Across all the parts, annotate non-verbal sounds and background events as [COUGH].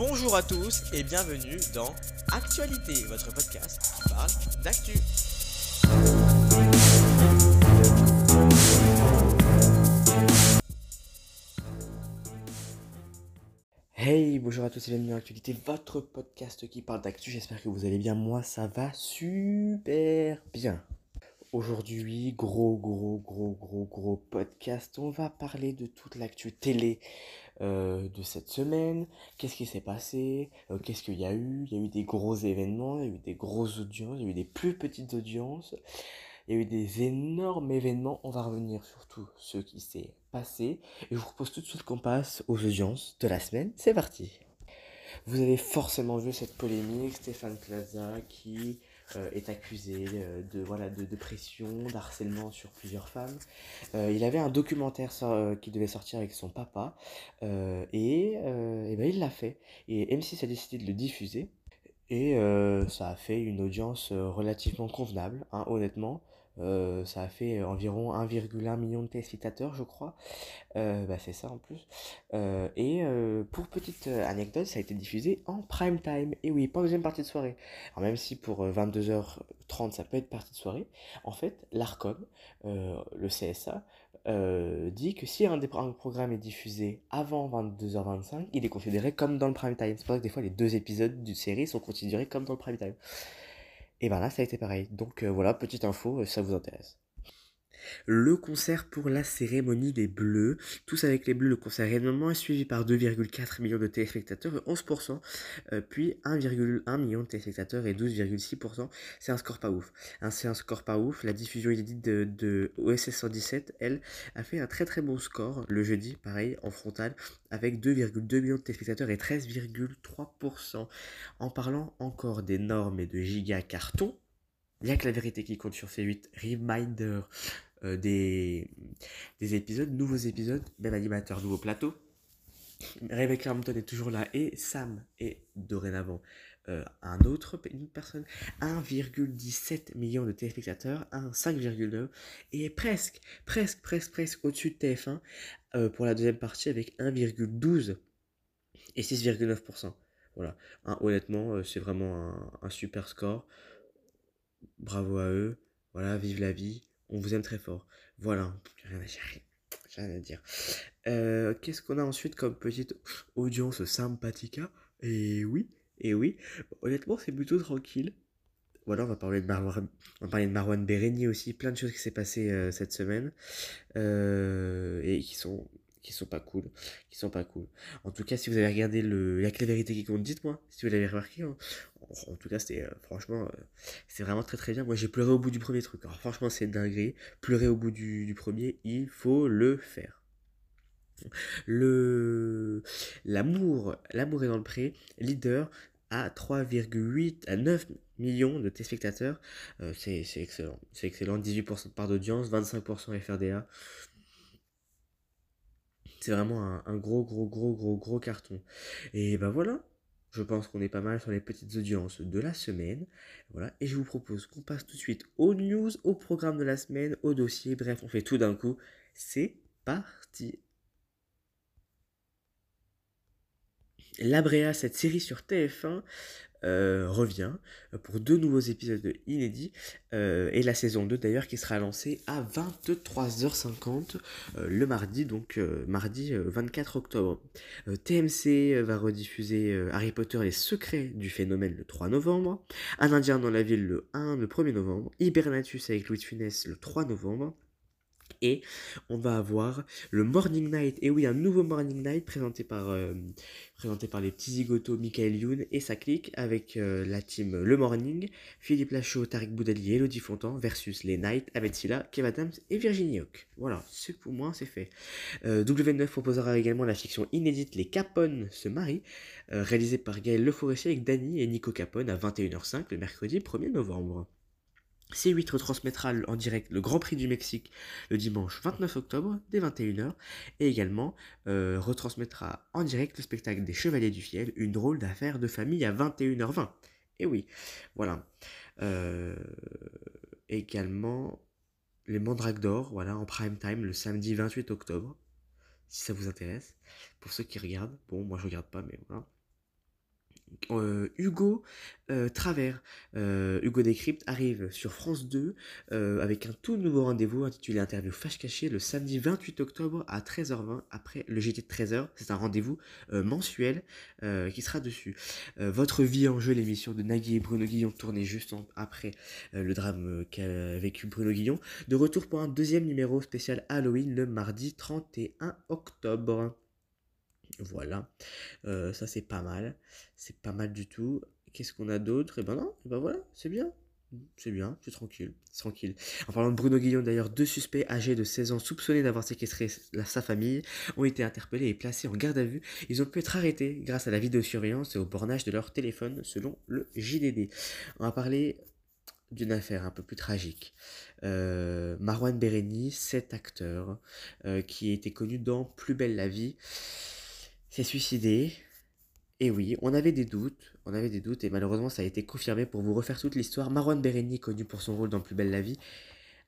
Bonjour à tous et bienvenue dans Actualité, votre podcast qui parle d'actu. Hey, bonjour à tous et bienvenue dans Actualité, votre podcast qui parle d'actu. J'espère que vous allez bien. Moi, ça va super bien. Aujourd'hui, gros, gros, gros, gros, gros podcast. On va parler de toute l'actu télé euh, de cette semaine. Qu'est-ce qui s'est passé? Euh, Qu'est-ce qu'il y a eu? Il y a eu des gros événements, il y a eu des grosses audiences, il y a eu des plus petites audiences. Il y a eu des énormes événements. On va revenir sur tout ce qui s'est passé. Et je vous propose tout de suite qu'on passe aux audiences de la semaine. C'est parti. Vous avez forcément vu cette polémique, Stéphane Plaza qui est accusé euh, de, voilà, de, de pression, d'harcèlement sur plusieurs femmes. Euh, il avait un documentaire qui devait sortir avec son papa et, et ben, il l'a fait. Et M6 a décidé de le diffuser. Et ça a fait une audience relativement convenable, hein, honnêtement. Euh, ça a fait environ 1,1 million de téléspectateurs, je crois. Euh, bah, c'est ça en plus. Euh, et pour petite anecdote, ça a été diffusé en prime time. Et oui, pas en deuxième partie de soirée. Alors même si pour 22h30 ça peut être partie de soirée, en fait, l'ARCOM, le CSA, dit que si un, des, un programme est diffusé avant 22h25, il est considéré comme dans le prime time. C'est pour ça que des fois les deux épisodes d'une série sont considérés comme dans le prime time. Et ben là, ça a été pareil. Donc euh, voilà, petite info, euh, ça vous intéresse. Le concert pour la cérémonie des Bleus. Tous avec les Bleus, le concert réellement est suivi par 2,4 millions de téléspectateurs et 11%, euh, puis 1,1 million de téléspectateurs et 12,6%. C'est un score pas ouf. Hein, c'est un score pas ouf. La diffusion inédite de, de OSS 117, elle, a fait un très très bon score le jeudi, pareil, en frontal, avec 2,2 millions de téléspectateurs et 13,3%. En parlant encore des normes et de giga cartons, il n'y a que la vérité qui compte sur C8. Reminder euh, des, des épisodes, nouveaux épisodes, même animateur, nouveau plateau. Rebecca Hampton est toujours là et Sam est dorénavant euh, un autre, une personne. 1,17 million de téléspectateurs, 5,9 et presque, presque, presque, presque au-dessus de TF1 euh, pour la deuxième partie avec 1,12 et 6,9%. Voilà, honnêtement, c'est vraiment un, un super score bravo à eux, voilà, vive la vie, on vous aime très fort. Voilà, rien dire. Euh, qu'est-ce qu'on a ensuite comme petite audience sympathica Et oui, et oui, honnêtement, c'est plutôt tranquille. Voilà, on va parler de Marwan, on va parler de Marwan aussi, plein de choses qui s'est passé euh, cette semaine euh, et qui sont qui sont pas cool, qui sont pas cool. En tout cas, si vous avez regardé le, la vérité qui compte, dites-moi si vous l'avez remarqué. Hein. En, tout cas, c'était euh, franchement, euh, c'est vraiment très très bien. Moi, j'ai pleuré au bout du premier truc. Alors franchement, c'est dingue. Pleurer au bout du, du premier, il faut le faire. Le l'amour, l'amour est dans le pré, leader à 3,8 à 9 millions de téléspectateurs. Euh, c'est excellent. C'est excellent. 18% de part d'audience, 25% FRDA. C'est vraiment un, gros, gros, gros, gros, gros carton. Et ben voilà, je pense qu'on est pas mal sur les petites audiences de la semaine. Voilà, et je vous propose qu'on passe tout de suite aux news, au programme de la semaine, au dossier. Bref, on fait tout d'un coup. C'est parti. L'Abrea, cette série sur TF1, euh, revient pour deux nouveaux épisodes inédits euh, et la saison 2 d'ailleurs qui sera lancée à 23h50 euh, le mardi, donc mardi 24 octobre. TMC va rediffuser Harry Potter les secrets du phénomène le 3 novembre, Un Indien dans la ville le 1 le 1er novembre, Hibernatus avec Louis de Funès le 3 novembre. Et on va avoir le Morning Night, et oui, un nouveau Morning Night présenté par, euh, les petits zigotos Michael Youn et sa clique avec euh, la team Le Morning, Philippe Lachaud, Tariq Boudali et Elodie Fontan versus les Night avec Silla, Kev Adams et Virginie Hoc. Voilà, c'est pour moi, c'est fait. Euh, W9 proposera également la fiction inédite Les Capone se marient, réalisée par Gaël Le Forestier avec Dany et Nico Capone à 21h05 le mercredi 1er novembre. C8 retransmettra en direct le Grand Prix du Mexique le dimanche 29 octobre dès 21h et également euh, retransmettra en direct le spectacle des Chevaliers du Fiel, une drôle d'affaire de famille à 21h20. Et oui, voilà. Euh, également les Mandrake d'Or, voilà, en prime time le samedi 28 octobre, si ça vous intéresse. Pour ceux qui regardent, bon, moi je regarde pas, mais voilà. Euh, Hugo euh, Travers, euh, Hugo Décrypte arrive sur France 2 avec un tout nouveau rendez-vous intitulé Interview Fâche Caché le samedi 28 octobre à 13h20 après le JT de 13h. C'est un rendez-vous mensuel qui sera dessus. Votre vie en jeu, l'émission de Nagui et Bruno Guillon tournée juste après le drame qu'a vécu Bruno Guillon. De retour pour un deuxième numéro spécial Halloween le mardi 31 octobre. Voilà, euh, ça c'est pas mal, c'est pas mal du tout. Qu'est-ce qu'on a d'autre? Et eh ben non, et eh ben voilà, c'est bien. C'est bien, c'est tranquille, tranquille. En parlant de Bruno Guillon, d'ailleurs, deux suspects âgés de 16 ans soupçonnés d'avoir séquestré sa famille ont été interpellés et placés en garde à vue. Ils ont pu être arrêtés grâce à la vidéosurveillance et au bornage de leur téléphone, selon le JDD. On va parler d'une affaire un peu plus tragique. Euh, Marwan Bereni, cet acteur euh, qui était connu dans Plus belle la vie, s'est suicidé. Et oui, on avait des doutes, on avait des doutes, et malheureusement ça a été confirmé pour vous refaire toute l'histoire. Marwan Bereni, connu pour son rôle dans Plus belle la vie,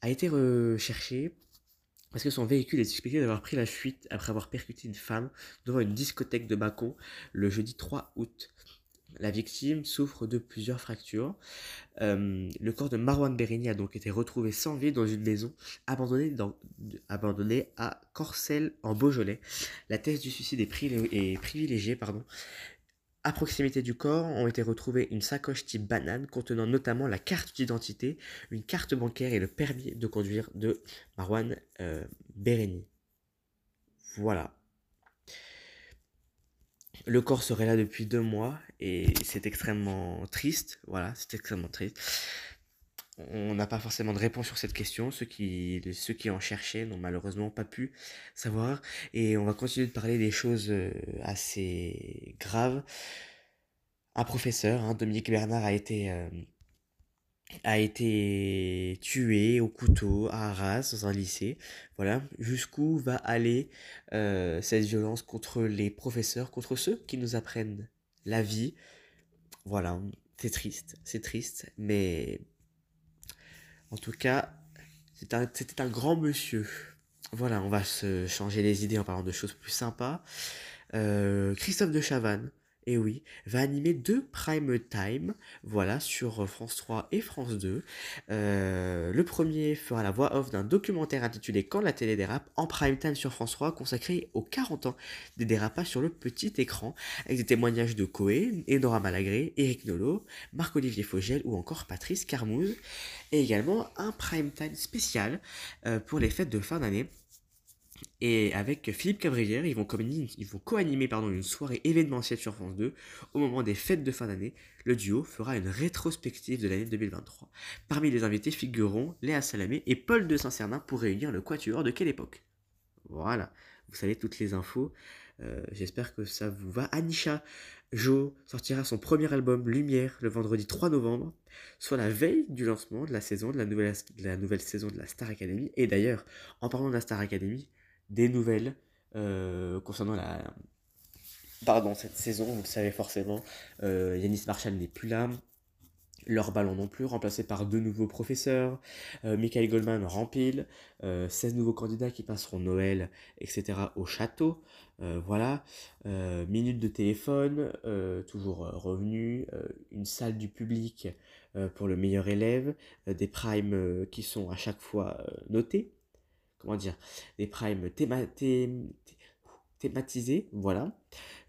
a été recherché parce que son véhicule est suspecté d'avoir pris la fuite après avoir percuté une femme devant une discothèque de Bacon le jeudi 3 août. La victime souffre de plusieurs fractures. Euh, le corps de Marwan Berini a donc été retrouvé sans vie dans une maison abandonnée, à Corcelles en Beaujolais. La thèse du suicide est, privilégiée. Pardon. À proximité du corps ont été retrouvés une sacoche type banane contenant notamment la carte d'identité, une carte bancaire et le permis de conduire de Marwan euh, Voilà. Le corps serait là depuis deux mois et c'est extrêmement triste. Voilà, c'est extrêmement triste. On n'a pas forcément de réponse sur cette question. Ceux qui, ceux qui en cherchaient n'ont malheureusement pas pu savoir. Et on va continuer de parler des choses euh, assez graves. Un professeur, hein, Dominique Bernard, a été euh, a été tué au couteau à Arras dans un lycée. Voilà, jusqu'où va aller euh, cette violence contre les professeurs, contre ceux qui nous apprennent la vie. Voilà, c'est triste, c'est triste, mais en tout cas, c'était un, grand monsieur. Voilà, on va se changer les idées en parlant de choses plus sympas. Euh, Christophe de Chavannes, et oui, va animer deux prime time, voilà, sur France 3 et France 2. Euh, le premier fera la voix off d'un documentaire intitulé Quand la télé dérape, en prime time sur France 3, consacré aux 40 ans des dérapages sur le petit écran, avec des témoignages de Coé, Enora Malagré, Eric Nolot, Marc-Olivier Fogel ou encore Patrice Carmouze, et également un prime time spécial euh, pour les fêtes de fin d'année et avec Philippe Cabrière, ils vont co-animer pardon, une soirée événementielle sur France 2. Au moment des fêtes de fin d'année, le duo fera une rétrospective de l'année 2023. Parmi les invités figureront Léa Salamé et Paul de Saint-Cernin pour réunir le quatuor de quelle époque? Voilà, vous savez toutes les infos. Euh, j'espère que ça vous va. Anisha Jo sortira son premier album Lumière le vendredi 3 novembre, soit la veille du lancement de la saison nouvelle, de la nouvelle saison de la Star Academy. Et d'ailleurs, en parlant de la Star Academy, des nouvelles euh, concernant la. Pardon, cette saison, vous le savez forcément, euh, Yanis Marshall n'est plus là. Leur ballon non plus, remplacé par deux nouveaux professeurs. Euh, Michael Goldman rempile. 16 nouveaux candidats qui passeront Noël, etc. au château. voilà. minutes de téléphone, toujours revenu. une salle du public pour le meilleur élève. des primes qui sont à chaque fois notés comment dire, des primes thématisés, voilà.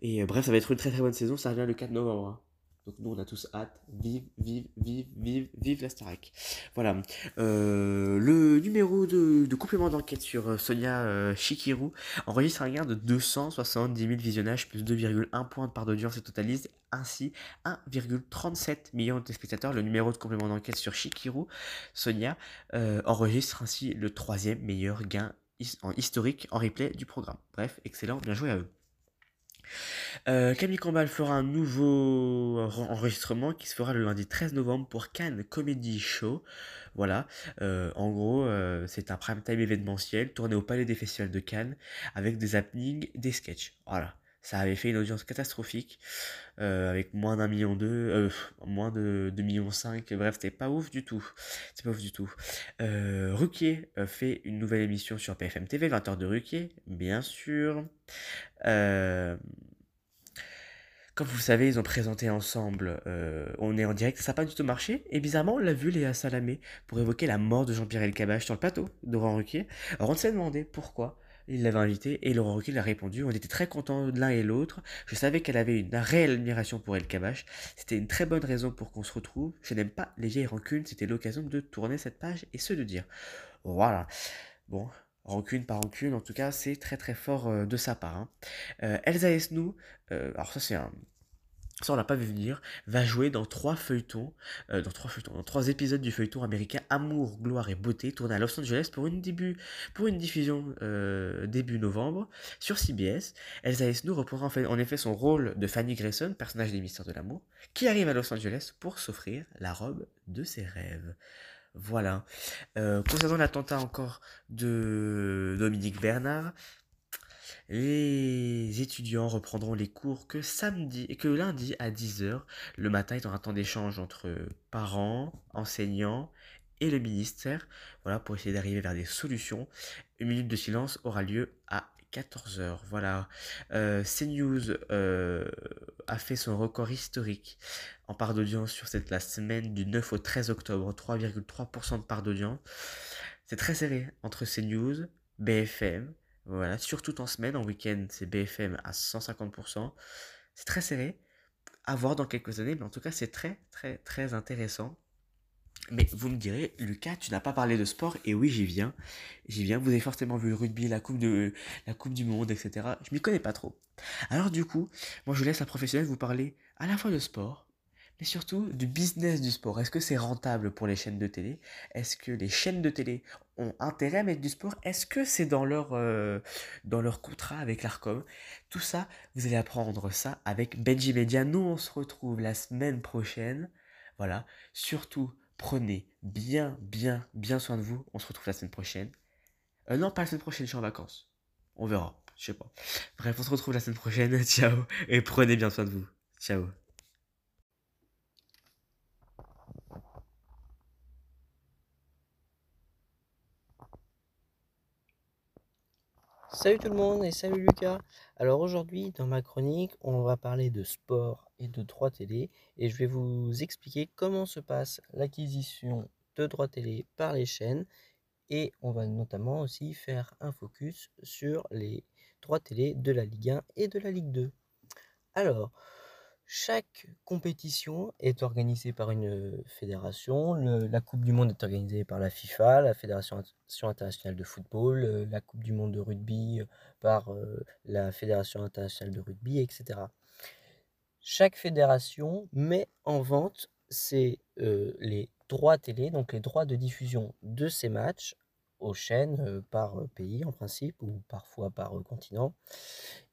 Et euh, bref, ça va être une très très bonne saison, ça revient le 4 novembre. Hein. Donc nous, on a tous hâte. Vive, vive, vive, vive, vive la Starac. Voilà. Euh, le numéro de, complément d'enquête sur euh, Sonia euh, Shikiru enregistre un gain de 270 000 visionnages plus 2,1 points de part d'audience et totalise ainsi 1,37 million de spectateurs. Le numéro de complément d'enquête sur Shikiru Sonia enregistre ainsi le troisième meilleur gain historique en replay du programme. Bref, excellent, bien joué à eux. Euh, Camille Combal fera un nouveau enregistrement qui se fera le lundi 13 novembre pour Cannes Comedy Show. Voilà, euh, en gros, euh, c'est un prime time événementiel tourné au Palais des Festivals de Cannes avec des happenings, des sketchs. Voilà, ça avait fait une audience catastrophique avec moins d'un million deux, moins de 2 millions 5. Bref, c'était pas ouf du tout. C'est pas ouf du tout. Ruquier fait une nouvelle émission sur PFM TV, 20h de Ruquier, bien sûr. Comme vous le savez, ils ont présenté ensemble euh, On est en direct, ça n'a pas du tout marché. Et bizarrement, on l'a vu Léa Salamé pour évoquer la mort de Jean-Pierre Elkabbach sur le plateau Laurent Ruquier. Alors on s'est demandé pourquoi il l'avait invité et Laurent Ruquier l'a répondu. On était très contents de l'un et l'autre. Je savais qu'elle avait une réelle admiration pour Elkabbach. C'était une très bonne raison pour qu'on se retrouve. Je n'aime pas les vieilles rancunes. C'était l'occasion de tourner cette page et ce de dire. Voilà. Bon, rancune par rancune, en tout cas, c'est très très fort euh, de sa part. Hein. Euh, Elsa Esnou, euh, alors ça c'est un, ça on l'a pas vu venir, va jouer dans trois feuilletons, dans trois feuilletons, trois épisodes du feuilleton américain Amour, Gloire et Beauté, tourné à Los Angeles pour une, diffusion début novembre sur CBS. Elsa Esnou reprendra en effet son rôle de Fanny Grayson, personnage des Mystères de l'amour, qui arrive à Los Angeles pour s'offrir la robe de ses rêves. Voilà. Euh, concernant l'attentat encore de Dominique Bernard, les étudiants reprendront les cours que samedi et que lundi à 10h. Le matin est un temps d'échange entre parents, enseignants et le ministère. Voilà, pour essayer d'arriver vers des solutions. Une minute de silence aura lieu à 14h. Voilà. Euh, CNews euh, a fait son record historique en part d'audience sur cette la semaine du 9 au 13 octobre. 3,3% de part d'audience. C'est très serré entre CNews, BFM. Voilà, surtout en semaine, en week-end, c'est BFM à 150%. C'est très serré. À voir dans quelques années, mais en tout cas, c'est très, très, très intéressant. Mais vous me direz, Lucas, tu n'as pas parlé de sport, et oui, j'y viens. J'y viens, vous avez forcément vu le rugby, la coupe, de, la coupe du Monde, etc. Je m'y connais pas trop. Alors du coup, moi je laisse un professionnel vous parler à la fois de sport, mais surtout du business du sport. Est-ce que c'est rentable pour les chaînes de télé? Est-ce que les chaînes de télé ont intérêt à mettre du sport? Est-ce que c'est dans leur, euh, dans leur contrat avec l'ARCOM? Tout ça, vous allez apprendre ça avec Benji Media. Nous, on se retrouve la semaine prochaine. Voilà, surtout Prenez bien, bien, bien soin de vous. On se retrouve la semaine prochaine. Euh, non, pas la semaine prochaine, je suis en vacances. On verra. Je sais pas. Bref, on se retrouve la semaine prochaine. [LAUGHS] Ciao. Et prenez bien soin de vous. Ciao. Salut tout le monde et salut Lucas. Alors aujourd'hui dans ma chronique on va parler de sport et de droits télé et je vais vous expliquer comment se passe l'acquisition de droits télé par les chaînes et on va notamment aussi faire un focus sur les droits télé de la Ligue 1 et de la Ligue 2. Alors chaque compétition est organisée par une fédération. la Coupe du Monde est organisée par la FIFA, la Fédération internationale de football, la Coupe du Monde de rugby par la Fédération internationale de rugby, etc. Chaque fédération met en vente les droits télé, donc les droits de diffusion de ces matchs aux chaînes par pays en principe ou parfois par continent.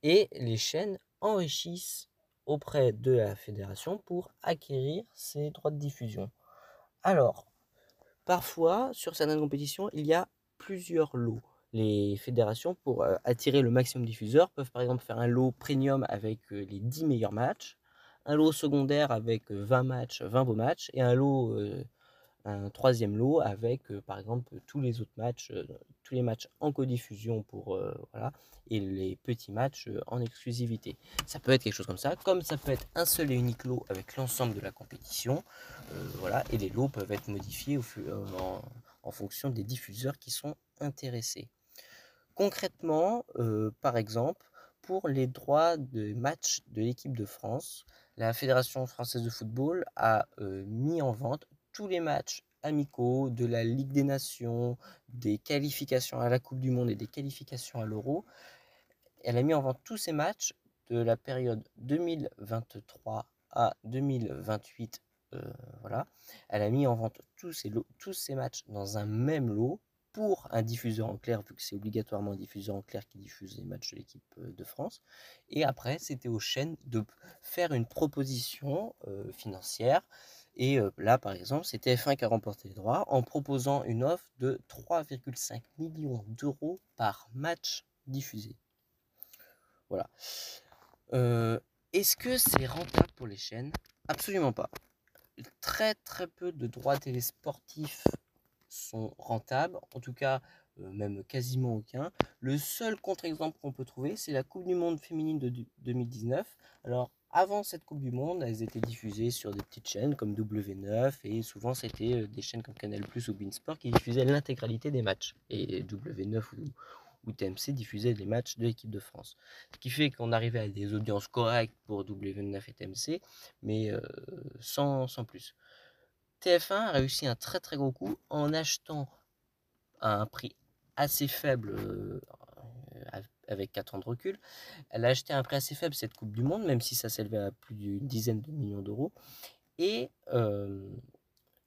Et les chaînes enrichissent auprès de la fédération pour acquérir ces droits de diffusion. Alors, parfois, sur certaines compétitions, il y a plusieurs lots. Les fédérations, pour euh, attirer le maximum de diffuseurs, peuvent par exemple faire un lot premium avec euh, les 10 meilleurs matchs, un lot secondaire avec 20 euh, matchs, 20 beaux matchs, et un lot un troisième lot avec par exemple tous les autres matchs, tous les matchs en codiffusion pour voilà et les petits matchs en exclusivité. Ça peut être quelque chose comme ça, comme ça peut être un seul et unique lot avec l'ensemble de la compétition, voilà et les lots peuvent être modifiés en, en, fonction des diffuseurs qui sont intéressés. Concrètement, par exemple, pour les droits de match de l'équipe de France, la Fédération française de football a mis en vente tous les matchs amicaux de la Ligue des Nations, des qualifications à la Coupe du Monde et des qualifications à l'Euro. Elle a mis en vente tous ces matchs de la période 2023 à 2028. Euh, voilà. Elle a mis en vente tous ces, matchs dans un même lot pour un diffuseur en clair, vu que c'est obligatoirement un diffuseur en clair qui diffuse les matchs de l'équipe euh, de France. Et après, c'était aux chaînes de faire une proposition euh, financière et là, par exemple, c'est TF1 qui a remporté les droits en proposant une offre de 3,5 millions d'euros par match diffusé. Voilà. Est-ce que c'est rentable pour les chaînes? Absolument pas. Très très peu de droits télésportifs sont rentables, en tout cas même quasiment aucun. Le seul contre-exemple qu'on peut trouver, c'est la Coupe du Monde féminine de 2019. Alors, avant cette Coupe du Monde, elles étaient diffusées sur des petites chaînes comme W9 et souvent c'était euh, des chaînes comme Canal Plus ou Beansport qui diffusaient l'intégralité des matchs. Et W9 ou, TMC diffusaient les matchs de l'équipe de France. Ce qui fait qu'on arrivait à des audiences correctes pour W9 et TMC, mais euh, sans, sans plus. TF1 a réussi un très très gros coup en achetant à un prix assez faible euh, avec 4 ans de recul. Elle a acheté un prix assez faible cette Coupe du Monde, même si ça s'élevait à plus d'une dizaine de millions d'euros. Et euh,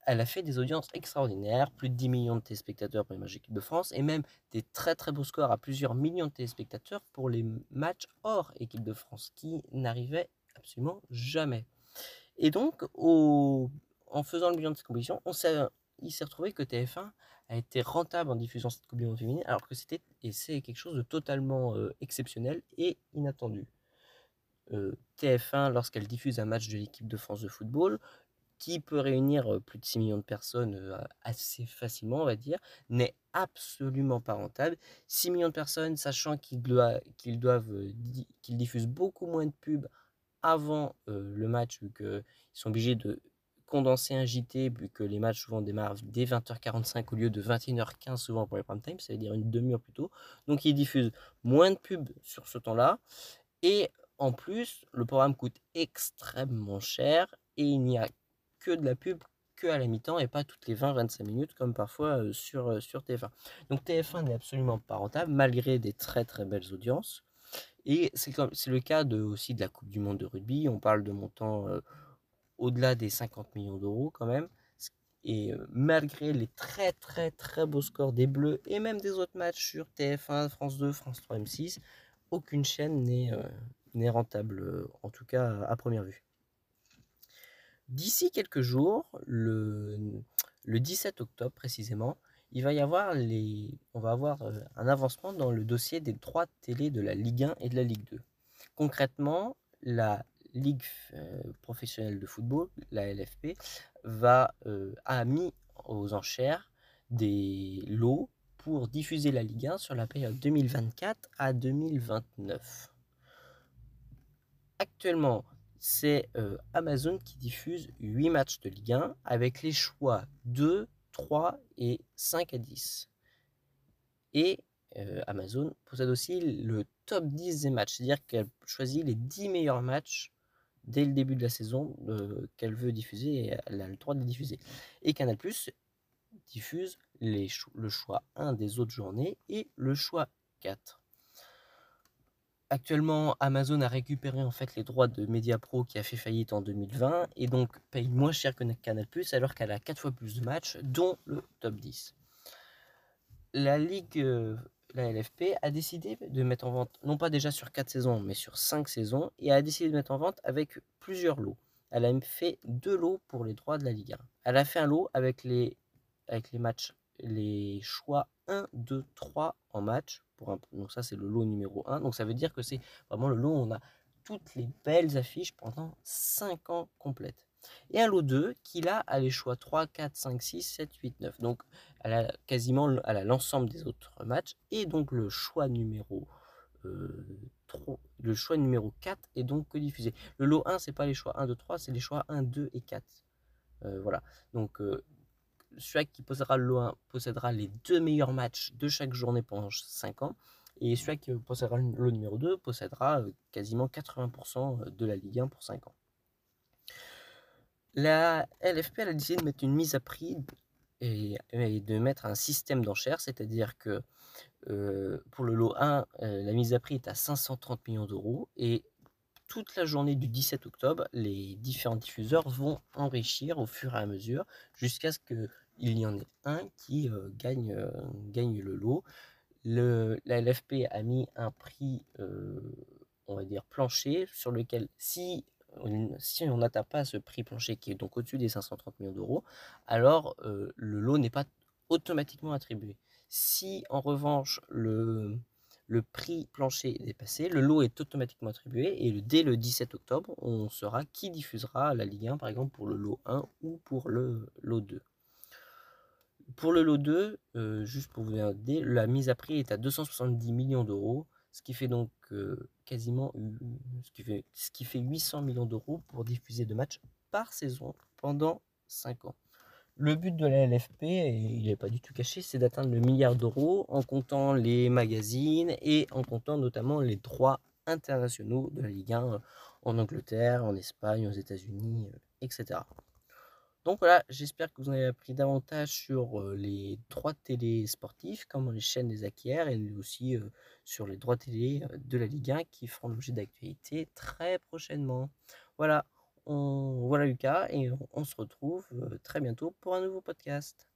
elle a fait des audiences extraordinaires, plus de 10 millions de téléspectateurs pour les matchs d'équipe de France, et même des très très beaux scores à plusieurs millions de téléspectateurs pour les matchs hors équipe de France, qui n'arrivaient absolument jamais. Et donc, en faisant le bilan de cette compétition, on il s'est retrouvé que TF1 a été rentable en diffusant cette Coupe du féminine, alors que c'était et c'est quelque chose de totalement euh, exceptionnel et inattendu. Euh, TF1, lorsqu'elle diffuse un match de l'équipe de France de football, qui peut réunir euh, plus de 6 millions de personnes assez facilement, on va dire, n'est absolument pas rentable. 6 millions de personnes, sachant qu'ils doivent, qu'ils doivent qu'ils diffusent beaucoup moins de pubs avant le match, vu qu'ils sont obligés de condenser un JT, vu que les matchs souvent démarrent dès 20h45 au lieu de 21h15 souvent pour les prime time, c'est-à-dire une demi-heure plus tôt. Donc ils diffusent moins de pubs sur ce temps-là. Et en plus, le programme coûte extrêmement cher et il n'y a que de la pub que à la mi-temps et pas toutes les 20-25 minutes comme parfois euh, sur, euh, sur TF1. Donc TF1 n'est absolument pas rentable malgré des très très belles audiences. Et c'est le cas de, aussi de la Coupe du Monde de rugby. On parle de montants euh, au-delà des 50 millions d'euros quand même. Et euh, malgré les très très très beaux scores des Bleus et même des autres matchs sur TF1, France 2, France 3, M6, aucune chaîne n'est euh, rentable, euh, en tout cas à première vue. D'ici quelques jours, le, le 17 octobre précisément, il va y avoir les, on va avoir un avancement dans le dossier des droits de télé de la Ligue 1 et de la Ligue 2. Concrètement, la Ligue euh, professionnelle de football, la LFP, va, euh, a mis aux enchères des lots pour diffuser la Ligue 1 sur la période 2024 à 2029. Actuellement, c'est euh, Amazon qui diffuse 8 matchs de Ligue 1 avec les choix 2, 3 et 5 à 10. Et Amazon possède aussi le top 10 des matchs, c'est-à-dire qu'elle choisit les 10 meilleurs matchs dès le début de la saison euh, qu'elle veut diffuser et elle a le droit de les diffuser. Et Canal Plus diffuse le choix 1 des autres journées et le choix 4. Actuellement, Amazon a récupéré en fait les droits de Mediapro qui a fait faillite en 2020 et donc paye moins cher que Canal Plus alors qu'elle a 4 fois plus de matchs, dont le top 10. La Ligue euh, la LFP a décidé de mettre en vente, non pas déjà sur 4 saisons, mais sur 5 saisons, et a décidé de mettre en vente avec plusieurs lots. Elle a fait deux lots pour les droits de la Ligue 1. Elle a fait un lot avec les, matchs, les choix 1, 2, 3 en match. Donc ça, c'est le lot numéro 1. Donc ça veut dire que c'est vraiment le lot où on a toutes les belles affiches pendant 5 ans complètes et un lot 2 qui là a les choix 3, 4, 5, 6, 7, 8, 9. Donc elle a quasiment l'ensemble des autres matchs et donc le choix numéro euh, le choix numéro 4 est donc que diffusé. Le lot 1 c'est pas les choix 1, 2, 3, c'est les choix 1, 2 et 4. Euh, voilà. Donc euh, celui qui possédera le lot 1 possédera les deux meilleurs matchs de chaque journée pendant 5 ans. Et celui qui possédera le lot numéro 2 possédera quasiment 80% de la Ligue 1 pour 5 ans. La LFP a décidé de mettre une mise à prix et, de mettre un système d'enchères, c'est-à-dire que euh, pour le lot 1, euh, la mise à prix est à 530 millions d'euros et toute la journée du 17 octobre, les différents diffuseurs vont enrichir au fur et à mesure jusqu'à ce qu'il y en ait un qui euh, gagne, le lot. La LFP a mis un prix, on va dire, plancher sur lequel si si on n'atteint pas ce prix plancher qui est donc au-dessus des 530 millions d'euros, alors euh, le lot n'est pas automatiquement attribué. Si en revanche le, prix plancher est dépassé, le lot est automatiquement attribué et dès le 17 octobre, on saura qui diffusera la Ligue 1 par exemple pour le lot 1 ou pour le lot 2. Pour le lot 2, euh, juste pour vous idée, la mise à prix est à 270 millions d'euros, ce qui fait donc euh, quasiment ce qui fait, ce qui fait 800 millions d'euros pour diffuser deux matchs par saison pendant 5 ans. Le but de la LFP, il n'est pas du tout caché, c'est d'atteindre le milliard d'euros en comptant les magazines et en comptant notamment les droits internationaux de la Ligue 1 en Angleterre, en Espagne, aux États-Unis, etc. Donc voilà, j'espère que vous en avez appris davantage sur les droits télé sportifs, comme les chaînes des acquiers, et aussi sur les droits télé de la Ligue 1 qui feront l'objet d'actualité très prochainement. Voilà, on, voilà Lucas, et on se retrouve très bientôt pour un nouveau podcast.